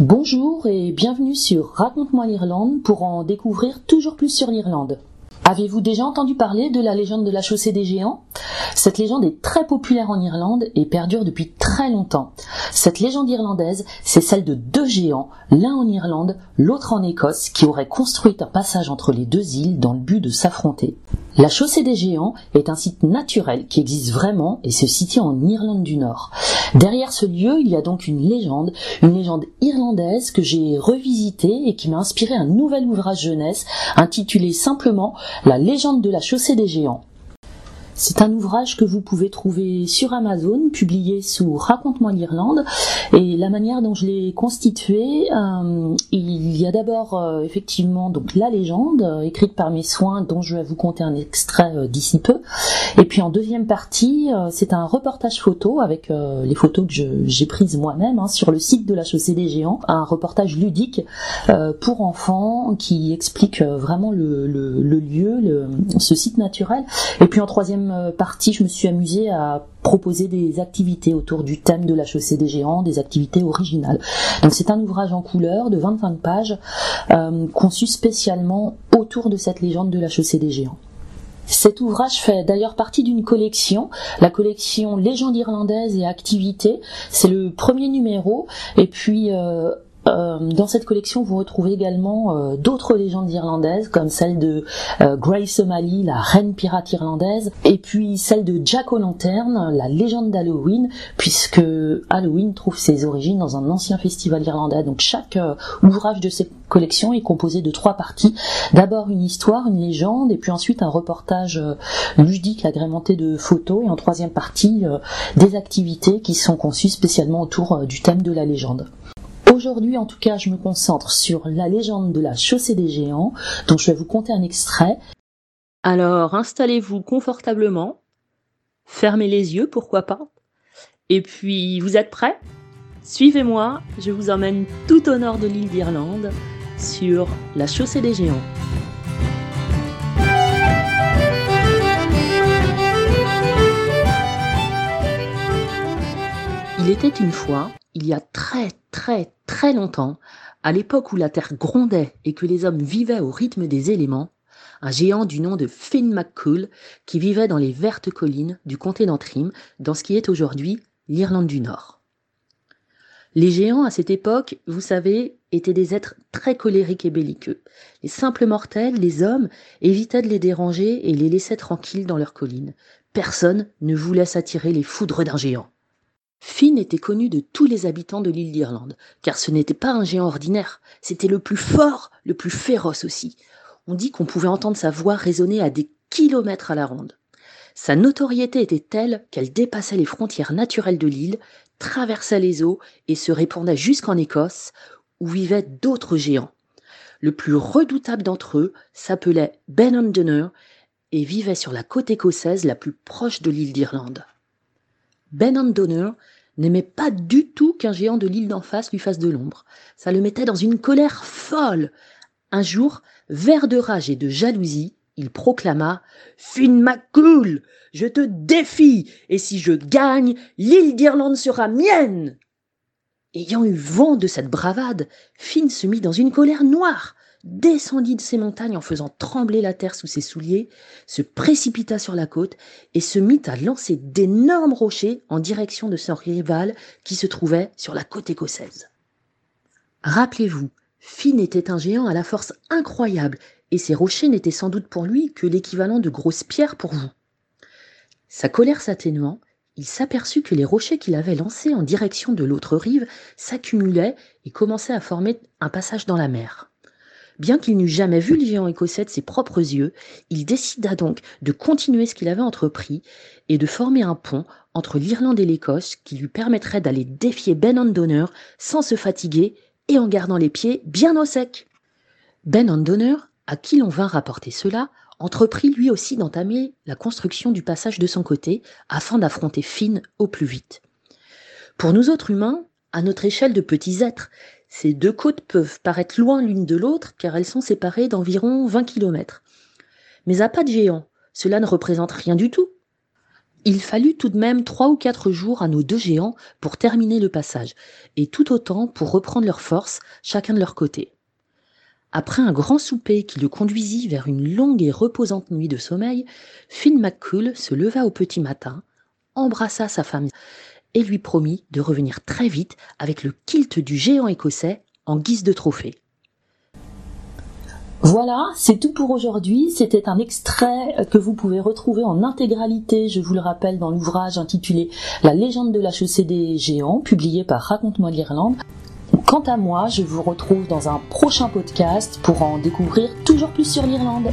Bonjour et bienvenue sur Raconte-moi l'Irlande pour en découvrir toujours plus sur l'Irlande. Avez-vous déjà entendu parler de la légende de la chaussée des géants? Cette légende est très populaire en Irlande et perdure depuis très longtemps. Cette légende irlandaise, c'est celle de deux géants, l'un en Irlande, l'autre en Écosse, qui auraient construit un passage entre les deux îles dans le but de s'affronter. La chaussée des géants est un site naturel qui existe vraiment et se situe en Irlande du Nord. Derrière ce lieu, il y a donc une légende, une légende irlandaise que j'ai revisitée et qui m'a inspiré un nouvel ouvrage jeunesse intitulé simplement La légende de la chaussée des géants. C'est un ouvrage que vous pouvez trouver sur Amazon, publié sous Raconte-moi l'Irlande. Et la manière dont je l'ai constitué, euh, il y a d'abord euh, effectivement donc la légende euh, écrite par mes soins, dont je vais vous conter un extrait d'ici peu. Et puis en deuxième partie, c'est un reportage photo avec les photos que j'ai prises moi-même hein, sur le site de la Chaussée des Géants, un reportage ludique pour enfants qui explique vraiment le, lieu, ce site naturel. Et puis en troisième partie, je me suis amusée à proposer des activités autour du thème de la chaussée des géants, des activités originales. Donc c'est un ouvrage en couleur de 25 pages euh, conçu spécialement autour de cette légende de la chaussée des géants. Cet ouvrage fait d'ailleurs partie d'une collection, la collection Légende irlandaise et activités. C'est le premier numéro. Et puis euh, dans cette collection, vous retrouvez également euh, d'autres légendes irlandaises, comme celle de euh, Grace O'Malley, la reine pirate irlandaise, et puis celle de Jack O'Lantern, la légende d'Halloween, puisque Halloween trouve ses origines dans un ancien festival irlandais. Donc chaque ouvrage de cette collection est composé de trois parties. D'abord une histoire, une légende, et puis ensuite un reportage ludique agrémenté de photos, et en troisième partie des activités qui sont conçues spécialement autour du thème de la légende. Aujourd'hui, en tout cas, je me concentre sur la légende de la chaussée des géants, dont je vais vous conter un extrait. Alors, installez-vous confortablement, fermez les yeux, pourquoi pas, et puis, vous êtes prêts? Suivez-moi, je vous emmène tout au nord de l'île d'Irlande, sur la chaussée des géants. Était une fois, il y a très très très longtemps, à l'époque où la terre grondait et que les hommes vivaient au rythme des éléments, un géant du nom de Finn McCool qui vivait dans les vertes collines du comté d'Antrim, dans ce qui est aujourd'hui l'Irlande du Nord. Les géants à cette époque, vous savez, étaient des êtres très colériques et belliqueux. Les simples mortels, les hommes, évitaient de les déranger et les laissaient tranquilles dans leurs collines. Personne ne voulait s'attirer les foudres d'un géant. Finn était connu de tous les habitants de l'île d'Irlande, car ce n'était pas un géant ordinaire, c'était le plus fort, le plus féroce aussi. On dit qu'on pouvait entendre sa voix résonner à des kilomètres à la ronde. Sa notoriété était telle qu'elle dépassait les frontières naturelles de l'île, traversait les eaux et se répandait jusqu'en Écosse, où vivaient d'autres géants. Le plus redoutable d'entre eux s'appelait Ben et vivait sur la côte écossaise la plus proche de l'île d'Irlande. Ben Donner n'aimait pas du tout qu'un géant de l'île d'en face lui fasse de l'ombre. Ça le mettait dans une colère folle. Un jour, vert de rage et de jalousie, il proclama Finn McCool, je te défie, et si je gagne, l'île d'Irlande sera mienne. Ayant eu vent de cette bravade, Finn se mit dans une colère noire descendit de ses montagnes en faisant trembler la terre sous ses souliers, se précipita sur la côte et se mit à lancer d'énormes rochers en direction de son rival qui se trouvait sur la côte écossaise. Rappelez-vous, Finn était un géant à la force incroyable et ces rochers n'étaient sans doute pour lui que l'équivalent de grosses pierres pour vous. Sa colère s'atténuant, il s'aperçut que les rochers qu'il avait lancés en direction de l'autre rive s'accumulaient et commençaient à former un passage dans la mer. Bien qu'il n'eût jamais vu le géant écossais de ses propres yeux, il décida donc de continuer ce qu'il avait entrepris et de former un pont entre l'Irlande et l'Écosse qui lui permettrait d'aller défier Ben Donner sans se fatiguer et en gardant les pieds bien au sec. Ben Donner, à qui l'on vint rapporter cela, entreprit lui aussi d'entamer la construction du passage de son côté afin d'affronter Finn au plus vite. Pour nous autres humains, à notre échelle de petits êtres, ces deux côtes peuvent paraître loin l'une de l'autre car elles sont séparées d'environ 20 km. Mais à pas de géant, cela ne représente rien du tout. Il fallut tout de même trois ou quatre jours à nos deux géants pour terminer le passage, et tout autant pour reprendre leurs forces, chacun de leur côté. Après un grand souper qui le conduisit vers une longue et reposante nuit de sommeil, Finn McCool se leva au petit matin, embrassa sa femme et lui promit de revenir très vite avec le kilt du géant écossais en guise de trophée. Voilà, c'est tout pour aujourd'hui. C'était un extrait que vous pouvez retrouver en intégralité, je vous le rappelle, dans l'ouvrage intitulé La légende de la chaussée des géants, publié par Raconte-moi de l'Irlande. Quant à moi, je vous retrouve dans un prochain podcast pour en découvrir toujours plus sur l'Irlande.